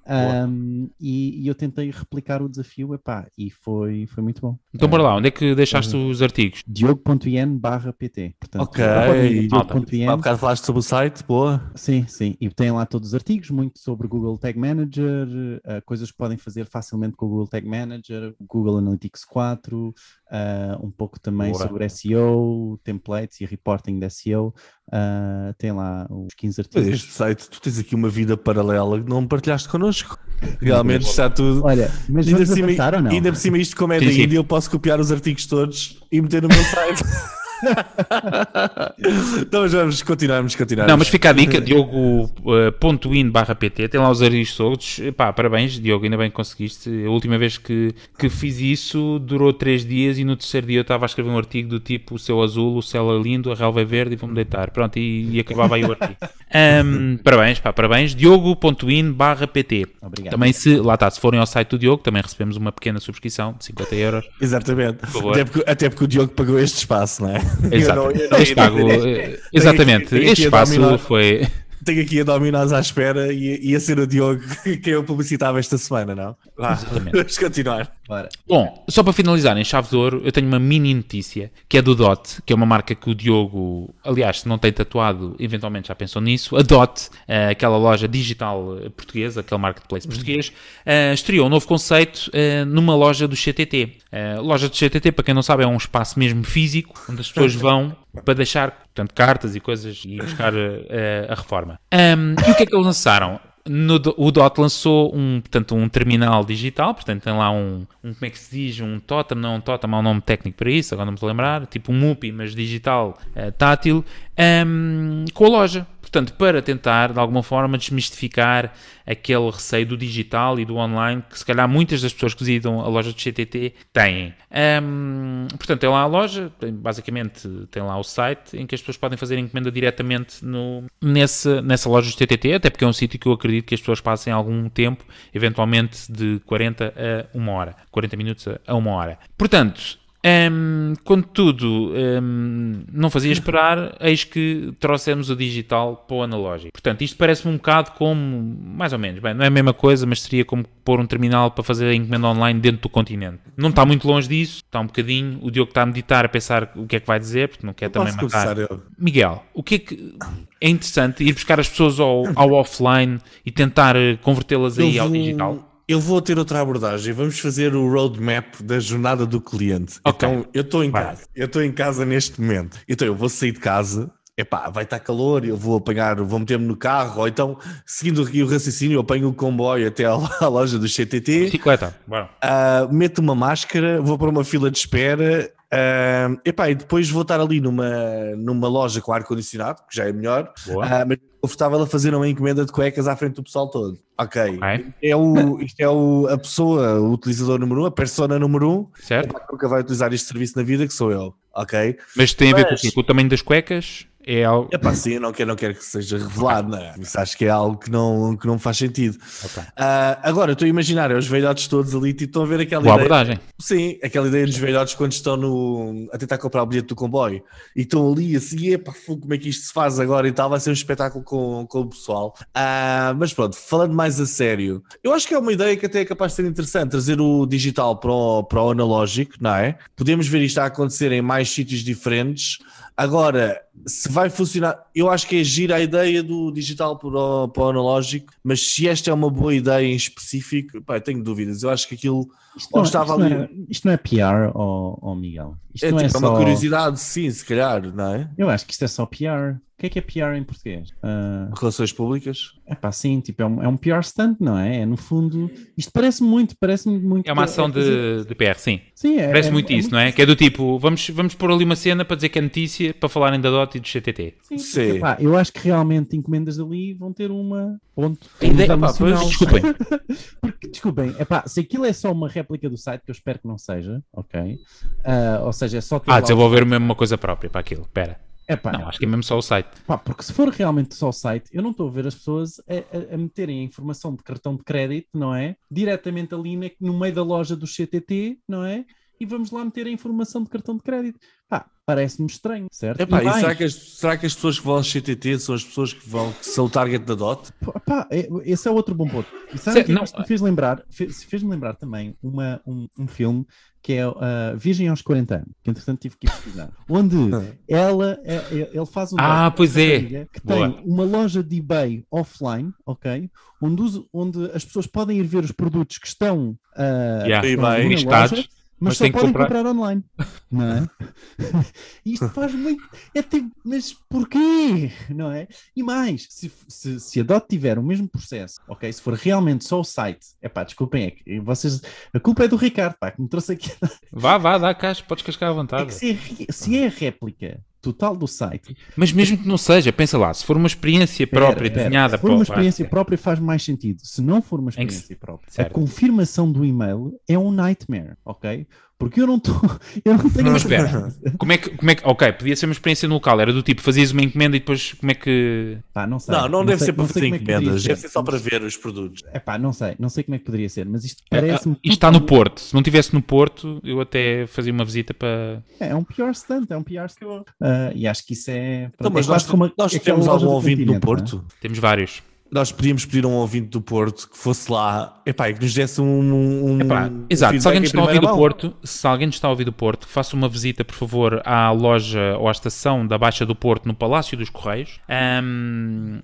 um, e, e eu tentei replicar o desafio, epá, e foi, foi muito bom. Então bora lá, onde é que deixaste os artigos? Diogo.in barra PT. Portanto, Ok. Diogo.in. Há bocado falaste sobre o site, boa. Sim, sim. E tem lá todos os artigos, muito sobre Google Tag Manager, eh, coisas que podem fazer facilmente com o Google Tag Manager, Google Analytics 4, eh, um pouco também Boa. sobre SEO, templates e reporting de SEO. eh, tem lá os 15 Mas artigos. Este site, tu tens aqui uma vida paralela que não partilhaste connosco. Realmente está tudo. Olha, mas Ainda por, cima, avançar ou não? ainda por cima, isto como é Sim, da sim. Índia, eu posso copiar os artigos todos e meter no meu site. então mas vamos continuar, vamos continuar. Não, mas fica a dica, diogo.in barra PT, tem lá os artigos todos. Pá, parabéns, Diogo, ainda bem que conseguiste. A última vez que, que fiz isso durou três dias e no terceiro dia eu estava a escrever um artigo do tipo o céu azul, o céu é lindo, a relva é verde e vou-me deitar. Pronto, e, e acabava aí o artigo. Ahm, parabéns, pá, parabéns. Diogo.in barra PT. Obrigado. Também se, lá está, se forem ao site do Diogo, também recebemos uma pequena subscrição de 50 euros. Exatamente. Até porque, até porque o Diogo pagou este espaço, não é? Exato. Eu não- eu não- Este pago, eh, exatamente. tenho aqui Este a espaço dominar. foi. Tenho aqui a Dominos à espera e ia ser o Diogo que eu publicitava esta semana, não? Vá, vamos continuar. Bora. Bom, só para finalizar em chave de ouro, eu tenho uma mini notícia que é do Dot, que é uma marca que o Diogo, aliás, se não tem tatuado, eventualmente já pensou nisso. A Dot, eh, aquela loja digital portuguesa, aquele marketplace português, eh, estreou um novo conceito eh, numa loja do CTT. Loja do CTT, para quem não sabe, é um espaço mesmo físico onde as pessoas vão para deixar, portanto, cartas e coisas e buscar a reforma. Ahm, e o que é que eles lançaram? No o DOT lançou um, portanto, um terminal digital, portanto tem lá um, um, como é que se diz, um totem, não um totem, há um nome técnico para isso, agora não me estou a lembrar, tipo um MUPI, mas digital, eh, tátil, ehm, com a loja. Portanto, para tentar, de alguma forma, desmistificar aquele receio do digital e do online que, se calhar, muitas das pessoas que visitam a loja do CTT têm. Ehm, portanto, tem lá a loja, basicamente tem lá o site em que as pessoas podem fazer encomenda diretamente no, nessa, nessa loja do CTT, até porque é um sítio que eu acredito que as pessoas passem algum tempo, eventualmente de 40 a uma hora, 40 minutos a- a uma hora. Portanto, Hum, contudo, hum, não fazia esperar, eis que trouxemos o digital para o analógico. Portanto, isto parece-me um bocado como, mais ou menos, bem, não é a mesma coisa, mas seria como pôr um terminal para fazer a encomenda online dentro do continente. Não está muito longe disso, está um bocadinho. O Diogo está a meditar, a pensar o que é que vai dizer, porque não quer também matar. Miguel, o que é que é interessante ir buscar as pessoas ao, ao offline e tentar eh, convertê-las aí ao digital? Eu vou ter outra abordagem. Vamos fazer o roadmap da jornada do cliente. Ok. Então, eu estou em Vai. casa. Eu estou em casa neste momento. Então, eu vou sair de casa epá, vai estar calor, eu vou apanhar, vou meter-me no carro, ou então, seguindo aqui o raciocínio, eu apanho o comboio até à, loja do CTT, Bicicleta, bora. ah, meto uma máscara, vou para uma fila de espera, ah, epá, e depois vou estar ali numa, numa loja com ar-condicionado, que já é melhor, ah, mas confortável a fazer uma encomenda de cuecas à frente do pessoal todo. Ok. Ok. É o, isto é o, a pessoa, o utilizador número um, a persona número um, Certo? que nunca vai utilizar este serviço na vida, que sou eu. Ok? Mas tem a ver Mas-? Com o tamanho das cuecas? É algo. É pá, sim, eu não quero, não quero que seja revelado, não é? Isso acho que é algo que não, que não faz sentido. Ok. Ah, agora, eu estou a imaginar, é os velhotes todos ali, tipo, estão a ver aquela Boa ideia. abordagem. Sim, aquela ideia dos velhotes quando estão no, a tentar comprar o bilhete do comboio e estão ali assim, epá, como é que isto se faz agora e tal, vai ser um espetáculo com, com o pessoal. Ah, mas pronto, falando mais a sério, eu acho que é uma ideia que até é capaz de ser interessante, trazer o digital para o, para o analógico, não é? Podemos ver isto a acontecer em mais sítios diferentes. Agora, se vai funcionar, eu acho que é gira a ideia do digital para o, para o analógico, mas se esta é uma boa ideia em específico, pá, tenho dúvidas. Eu acho que aquilo Isto Ou não, estava isto não ali- é, isto não é PR, ó, Miguel. Isto é não tipo é é uma só... curiosidade, sim, se calhar, não é? Eu acho que isto é só PR. O que é que é PR em português? Ah, Relações públicas. é pá, sim, tipo, é um, é um PR stunt, não é? É no fundo. Isto parece muito, parece muito. É uma ação fazer- de, de PR, sim. Sim, é, Parece é- muito é isso, não é? Que é do tipo, vamos, vamos pôr ali uma cena para dizer que é notícia, para falarem da DOT e do CTT. Sim, Sim. porque, pá, eu acho que realmente encomendas ali vão ter uma ponto. Ideia- pá, pois, desculpem. Porque, desculpem, epá, se aquilo é só uma réplica do site, que eu espero que não seja, ok? Ah, ou seja, é só Ah, desenvolver mesmo uma coisa própria para aquilo. Espera. Epá, Não, acho que é mesmo só o site. Pá, porque se for realmente só o site, eu não estou a ver as pessoas a, a- a meterem a informação de cartão de crédito, não é? Diretamente ali na- no meio da loja do CTT, não é? E vamos lá meter a informação de cartão de crédito. Pá, parece-me estranho, certo? Epá, E e será, que as, será que as pessoas que vão ao CTT são as pessoas que vão que são o target da DOT? pá, é- esse é outro bom ponto. E sabe Se- o que não- fez lembrar? Fez- Fez-me lembrar também uma, um, um filme que é uh, Virgem aos 40 anos, que entretanto tive que ir pesquisar, onde ela, é- é- ele faz um Ah, pois é. que Boa. tem uma loja de eBay offline, ok? Onde, os- onde as pessoas podem ir ver os produtos que estão uh, Yeah. eBay. loja, mas, mas só podem comprar. comprar, online, não é? Isto faz muito. É tipo, mas porquê? Não é? E mais, se, se, se a DOT tiver o mesmo processo, ok? Se for realmente só o site, é pá, desculpem, é que vocês. A culpa é do Ricardo, pá, que me trouxe aqui. Vá, vá, dá caixa, podes cascar à É vontade. que se é, se é a réplica total do site, Mas mesmo que não seja, pensa lá, se for uma experiência própria, espera. desenhada Se for uma para- experiência própria, faz mais sentido. Se não for uma se- experiência própria, Certo. a confirmação do e-mail é um nightmare, ok? Porque eu não estou. Eu não tenho. Não, espera. Como é, que, como é que. Ok, podia ser uma experiência no local, era do tipo, fazias uma encomenda e depois como é que. Pá, não sei. Não, não, deve sei- ser para não fazer é encomendas, ser. deve ser só para ver os produtos. É pá, não sei, não sei como é que poderia ser, mas isto Ah, parece-me. Isto está no Porto. Se não estivesse no Porto, eu até fazia uma visita para. É, é um pior stunt, é um pior stunt. Ah, e acho que isso é. Então, é mas quase nós, nós aquela temos loja algum ouvinte não é? Porto? Temos vários. Nós podíamos pedir a um ouvinte do Porto que fosse lá epá, e que nos desse um. um Epá, um exato, se alguém nos está a ouvir do. Porto, se alguém está a ouvir do Porto, faça uma visita, por favor, à loja ou à estação da Baixa do Porto no Palácio dos Correios, ahm,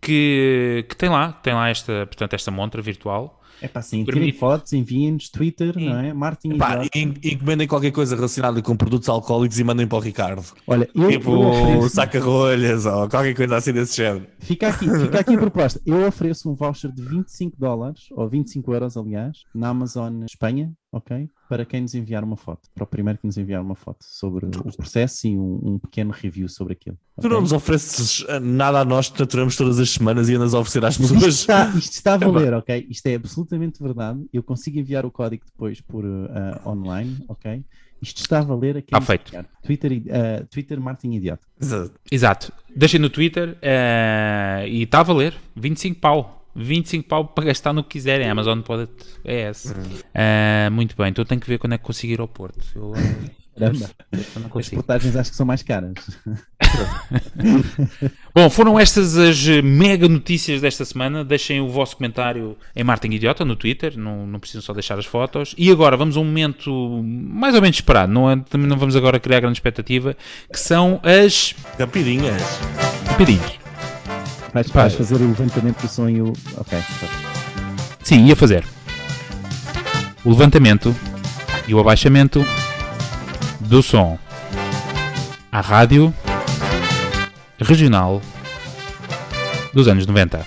que, que tem lá, tem lá esta, portanto, esta montra virtual. É pá, sim, tirem fotos, enviem-nos, Twitter, não é? Martin Epá, Idiota. en- encomendem qualquer coisa relacionada com produtos alcoólicos e mandem para o Ricardo. Olha, eu, Tipo ofereço, saca-rolhas ou qualquer coisa assim desse género. fica, aqui, fica aqui a proposta. Eu ofereço um voucher de 25 dólares, ou 25 euros, aliás, na Amazon Espanha, ok? Para quem nos enviar uma foto. Para o primeiro que nos enviar uma foto sobre o processo e um, um pequeno review sobre aquilo. Tu ok? não nos ofereces eh, nada a nós que naturamos todas as semanas e andas a oferecer às Mas isto pessoas. está, isto está a valer, ok? Isto é absolutamente verdade. Eu consigo enviar o código depois por uh, online, ok? Isto está a valer aqui. Está feito. Twitter, uh, Twitter Martin Idiota. Exato. Exato. Deixem no Twitter eh, e está a valer 25 pau. 25 pau para gastar no que quiserem. A Amazon pode. É essa. Eh, muito bem, então tenho que ver quando é que consigo ir ao Porto. Eu, eh, Caramba. eu As portagens acho que são mais caras. Bom, foram estas as mega notícias desta semana. Deixem o vosso comentário em Martin Idiota no Twitter, não, não precisam só deixar as fotos. E agora vamos a um momento mais ou menos esperado, não, é- também não vamos agora criar grande expectativa, que são as Capirinhas. rapidinhos. Vais, vais fazer o levantamento do sonho. Ok. Sim, ia fazer o levantamento e o abaixamento do som à rádio regional dos anos 90.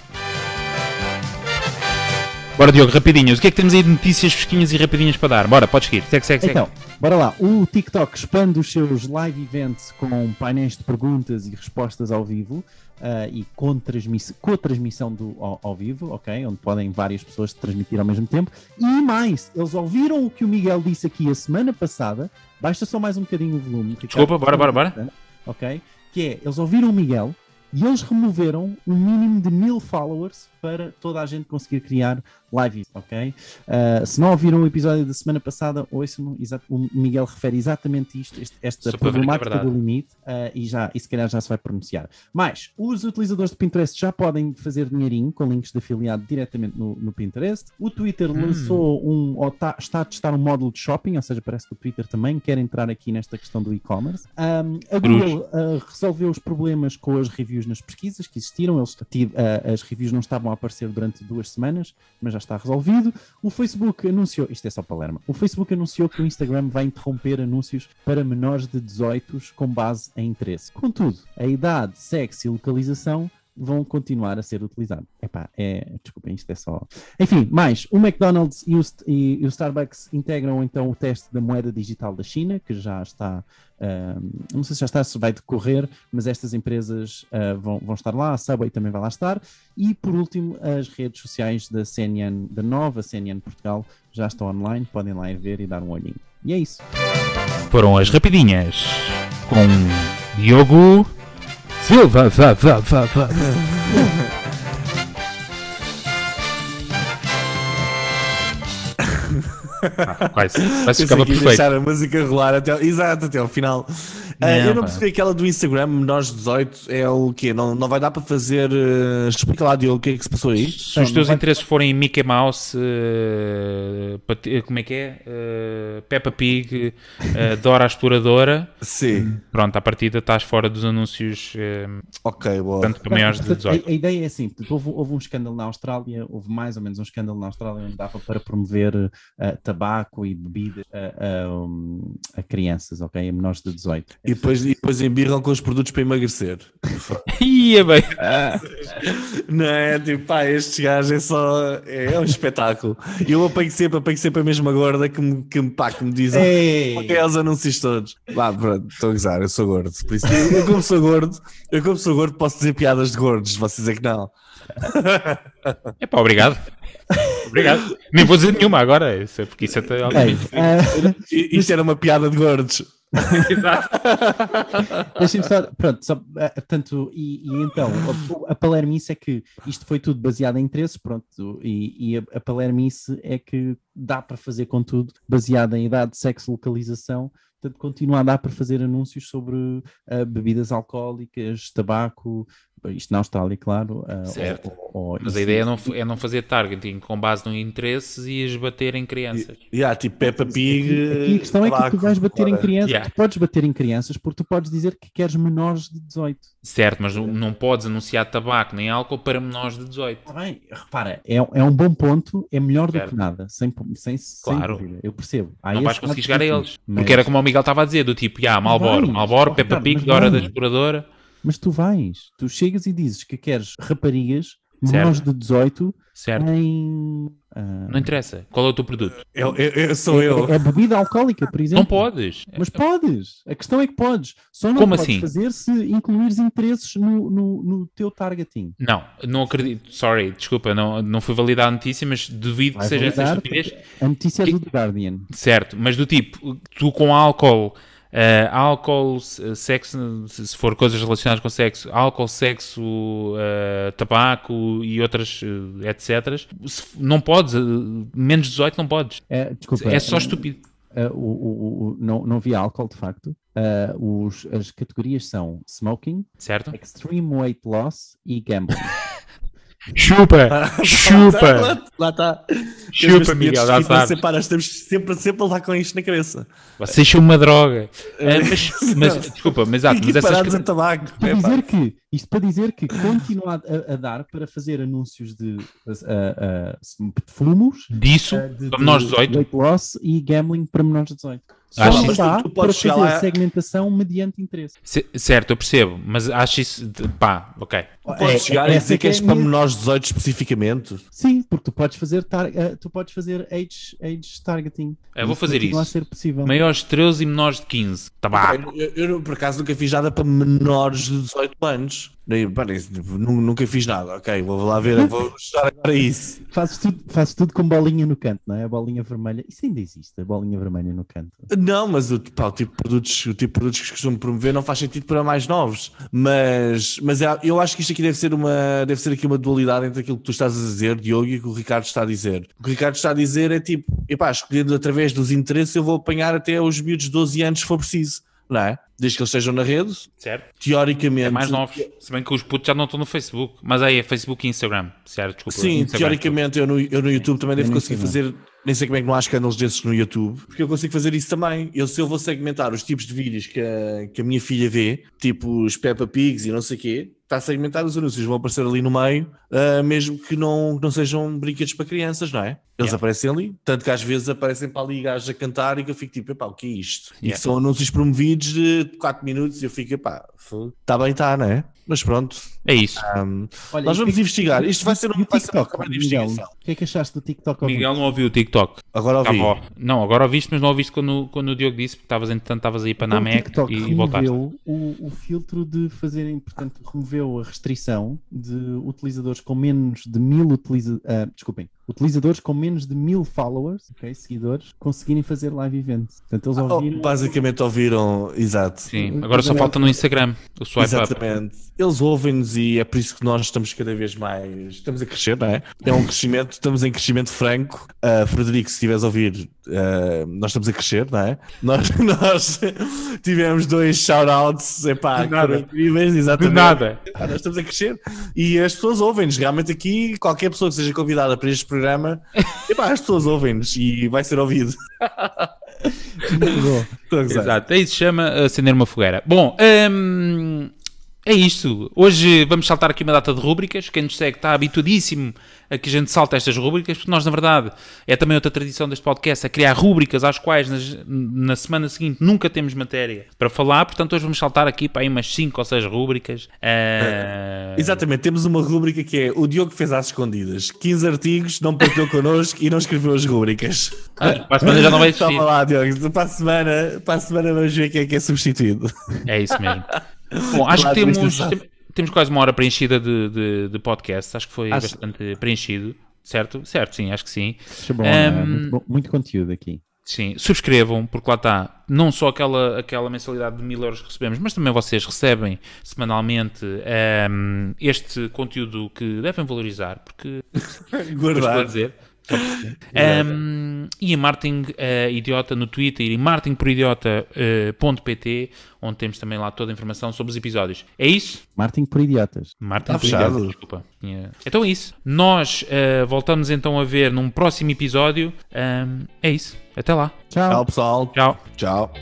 Bora, Diogo, rapidinhas. O que é que temos aí de notícias fresquinhas e rapidinhas para dar? Bora, podes seguir. Segue, segue, segue. Então, bora lá. O TikTok expande os seus live events com painéis de perguntas e respostas ao vivo uh, e com, transmiss com a transmissão do, ao, ao, vivo, ok? Onde podem várias pessoas transmitir ao mesmo tempo. E mais, eles ouviram o que o Miguel disse aqui a semana passada. Baixa só mais um bocadinho o volume. Desculpa, bora, bora, bora. Ok? Que é, eles ouviram o Miguel e eles removeram um mínimo de mil followers para toda a gente conseguir criar live, ok? Uh, se não ouviram o episódio da semana passada, ouçam o Miguel refere exatamente isto, este, esta é problemática é do limite, uh, e, já, e se calhar já se vai pronunciar. Mas os utilizadores de Pinterest já podem fazer dinheirinho com links de afiliado diretamente no, no Pinterest. O Twitter hum. lançou um, ou tá, está a testar um módulo de shopping, ou seja, parece que o Twitter também quer entrar aqui nesta questão do e-commerce. Um, a Google uh, resolveu os problemas com as reviews nas pesquisas que existiram, Eles, as reviews não estavam a aparecer durante duas semanas, mas já está resolvido. O Facebook anunciou, isto é só Palermo, o Facebook anunciou que o Instagram vai interromper anúncios para menores de 18 com base em interesse. Contudo, a idade, sexo e localização vão continuar a ser utilizados. Epá, é, desculpem, isto é só. Enfim, mais, o McDonald's e o, e, o Starbucks integram então o teste da moeda digital da China, que já está, uh, não sei se já está, se vai decorrer, mas estas empresas uh, vão, vão estar lá, a Subway também vai lá estar. E por último, as redes sociais da CNN, da nova CNN Portugal, já estão online, podem lá ir ver e dar um olhinho. E é isso. Foram as rapidinhas com Diogo Silva, vá, vá, vá, vá. Ah, quase, quase ficava perfeito. deixar a música rolar até, exato, até ao final. Uh, não, eu não percebi aquela do Instagram, menores 18, é o quê? Não, não vai dar para fazer. Uh, explica lá, Diogo, o que é que se passou aí? Se os teus vai... interesses forem Mickey Mouse, uh, como é que é? Uh, Peppa Pig, Dora a Exploradora. Sim. Pronto, à partida estás fora dos anúncios. ok, boa. Tanto para maiores de 18. A, a, ideia é assim: houve, houve, um escândalo na Austrália, houve mais ou menos um escândalo na Austrália onde dava para promover tabaco e bebidas a, a, crianças, ok? A menores de 18. E depois, e depois embirram com os produtos para emagrecer. Ia bem. Não é? Tipo, pá, estes gajos é só. É, é um espetáculo. E eu apanho sempre, apanho sempre a mesma gorda que me, que, pá, que me dizem. Ok, é os anúncios todos. Vá, pronto, estou a gozar, eu sou gordo. Por isso, eu, eu, como sou gordo, eu como sou gordo, posso dizer piadas de gordos, vocês é que não. É pá, obrigado. Obrigado. Nem vou dizer nenhuma agora, porque isso é até. Uh, isto era uma piada de gordos. Exato. Deixem-me só, pronto, só, uh, tanto, e, e, então, a, a palermice é que isto foi tudo baseado em interesses, pronto, e, e a, a palermice é que dá para fazer com tudo, baseado em idade, sexo, localização, portanto continua a dar para fazer anúncios sobre uh, bebidas alcoólicas, tabaco, isto na Austrália, claro. Uh, certo. Ou, ou, Mas a ideia é não, é não fazer targeting com base no interesses e esbater em crianças. E, yeah, tipo Peppa Pig. Aqui, a questão tabaco, é que tu vais bater em crianças, yeah. tu podes bater em crianças porque tu podes dizer que queres menores de 18. Certo, mas não podes anunciar tabaco nem álcool para menores de 18. Tá bem, repara, é, é um bom ponto, é melhor certo. do que nada, sem, sem, claro. sem eu percebo. Há não vais conseguir chegar a eles. Mas... Porque era como o Miguel estava a dizer, do tipo, já, yeah, Malboro, Malboro, Peppa Pig, Hora da Exploradora. Mas tu vais, tu chegas e dizes que queres raparigas menores de 18 certo. em. Uh... Não interessa. Qual é o teu produto? Eu, eu, eu sou é, eu. É, é, bebida alcoólica, por exemplo. Não podes. Mas podes. A questão é que podes. Só não Como podes assim? fazer se incluires interesses no, no, no, teu targeting. Não, não acredito. Sorry, desculpa, não, não fui validar a notícia, mas duvido Vai que seja essa estupidez. A notícia é do The Guardian. Certo, mas do tipo, tu com álcool Uh, álcool, sexo, se for coisas relacionadas com sexo, álcool, sexo, uh, tabaco e outras, uh, etc. Não podes, menos 18 não podes. É, desculpa, é só estúpido. o, o, o, não, não vi álcool, de facto. os, as categorias são smoking, certo? extreme weight loss e gambling. Chupa! Chupa! Lá está. Chupa, Miguel, já sabes. Estamos sempre, sempre a levar com isto na cabeça. Vocês são uma droga. Uh, mas, mas, desculpa, mas, exato, mas essas... a tabaco. Para dizer que, isto para dizer que continua a, a dar para fazer anúncios de, uh, uh, de fumos. Disso, de, para menores de 18. Weight loss e gambling para menores de 18. Acho não isso- dá tu para podes chegar fazer lá- segmentação mediante interesse. C- certo, eu percebo, mas acho isso. de- pá, ok. Podes É- chegar e essa dizer que és é para minha- menores de 18 especificamente. Sim, porque tu podes fazer, tar- eh, tu podes fazer age, age targeting. Eu vou fazer isso. ser possível. Maiores de 13 e menores de 15. Tabaco. Eu, eu, por acaso nunca fiz nada para menores de 18 anos. Tipo, nu- Nunca fiz nada. Ok, vou lá ver, vou estudar agora isso. Fazes tudo, fazes tudo com bolinha no canto, não é? A bolinha vermelha. Isso ainda existe, a bolinha vermelha no canto. Não, mas o, pá, o tipo de produtos, o tipo de produtos que costumo promover não faz sentido para mais novos. Mas, mas é- eu acho que isto aqui deve ser uma deve ser aqui uma dualidade entre aquilo que tu estás a dizer, Diogo, e o que o Ricardo está a dizer. O que o Ricardo está a dizer é tipo, epá, escolhendo através dos interesses, eu vou apanhar até os miúdos de 12 anos se for preciso, não é? Desde que eles estejam na rede, Certo? teoricamente. É mais novos. Se bem que os putos já não estão no Facebook. Mas aí é Facebook e Instagram. Certo? Desculpa. Sim, Instagram. teoricamente eu no, eu no YouTube também devo conseguir fazer. Nem sei como é que não há escândalos desses no YouTube, porque eu consigo fazer isso também. Eu, se eu vou segmentar os tipos de vídeos que a, que a minha filha vê, tipo os Peppa Pigs e não sei o quê, está a segmentar os anúncios, vão aparecer ali no meio, ah, mesmo que não, não sejam brinquedos para crianças, não é? Eles Yeah. aparecem ali, tanto que às vezes aparecem para ali gajos a cantar e que eu fico tipo, epá, o que é isto? E Yeah. são anúncios promovidos de 4 minutos e eu fico, epá, está bem, está, não é? Mas pronto, É isso. ahm, Olha, nós vamos que- investigar. Isto vai ser um, vai TikTok, Miguel, investigação. O que é que achaste do TikTok? Miguel não ouviu o TikTok. Agora ouvi. Tava- não, agora ouviste, mas não ouviste quando, quando o Diogo disse, porque estavas, entretanto, estavas aí para Então, na o Mac TikTok e voltaste. removeu o, o filtro de fazerem, portanto, removeu a restrição de utilizadores com menos de mil utiliza ah, desculpem, utilizadores com menos de mil followers, ok, seguidores, conseguirem fazer live events. Portanto, eles Oh, ouviram. basicamente ouviram, exato. Sim, agora só falta no Instagram o swipe up. Eles ouvem-nos e é por isso que nós estamos cada vez mais. Estamos a crescer, não é? É um crescimento, estamos em crescimento franco. Ah, Frederico, se estiveres a ouvir, ah, nós estamos a crescer, não é? Nós, nós tivemos dois shout-outs, epá, De nada. incríveis, De exatamente. nada. Ah, nós estamos a crescer e as pessoas ouvem-nos. Realmente aqui, qualquer pessoa que seja convidada para este programa, epá, as pessoas ouvem-nos e vai ser ouvido. Exato, aí se chama acender uma fogueira. Bom, hum, é isto. Hoje vamos saltar aqui uma data de rúbricas. Quem nos segue está habituadíssimo a que a gente salte estas rúbricas, porque nós, na verdade, é também outra tradição deste podcast, a criar rúbricas às quais nas- na semana seguinte nunca temos matéria para falar. Portanto, hoje vamos saltar aqui para aí umas 5 ou 6 rúbricas. Ah, Exatamente, temos uma rúbrica que é o Diogo fez às escondidas 15 artigos, não partilhou connosco e não escreveu as rúbricas. ah, para a semana já não vai existir. Toma lá, Diogo, para a semana, para a semana vamos ver quem é que é substituído. É isso mesmo. Bom, acho que temos, temos quase uma hora preenchida de, de, de podcast. Acho que foi Acho- bastante preenchido. Certo? Certo, sim, acho que sim. Bom, é? Um, muito, bom- muito conteúdo aqui. Sim, subscrevam, porque lá está, não só aquela, aquela mensalidade de mil euros que recebemos, mas também vocês recebem semanalmente ehm, este conteúdo que devem valorizar, porque Guardar. dizer. Porque- Ehm, e em Martin eh, Idiota no Twitter e martingporidiota.pt, onde temos também lá toda a informação sobre os episódios. É isso? Martin por idiotas. Martin Tá por Idiota, fechado. desculpa. Tinha- Então é isso. Nós eh, voltamos então a ver num próximo episódio. Ehm, é isso. Até lá. Tchau. Tchau, pessoal. Tchau. Tchau.